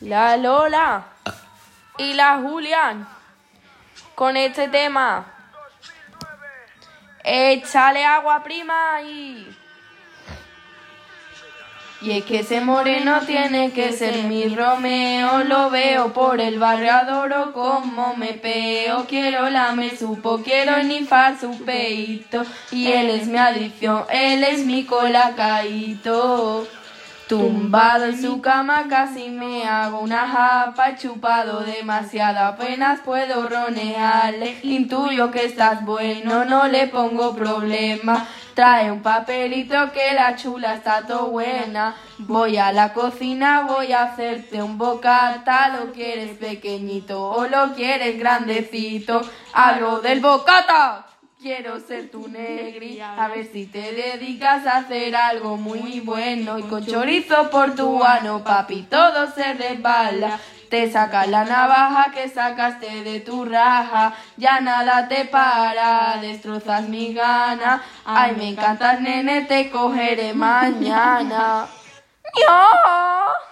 La Lola y la Julián con este tema. Échale agua prima y... Y es que ese moreno tiene que ser mi Romeo, lo veo por el barrio, adoro como me peo, quiero la me supo, quiero nifar su peito, y él es mi adicción, él es mi colacadito. Tumbado en su cama casi me hago una japa, chupado demasiado, apenas puedo ronearle. Intuyo que estás bueno, no le pongo problema. Trae un papelito que la chula está todo buena. Voy a la cocina, voy a hacerte un bocata. Lo quieres pequeñito o lo quieres grandecito. Hablo del bocata. Quiero ser tu negri, a ver si te dedicas a hacer algo muy bueno y con chorizo portuano, papi, todo se resbala. Te sacas la navaja que sacaste de tu raja, ya nada te para, destrozas mi gana. Ay, me encantas, nene, te cogeré mañana. ¡No!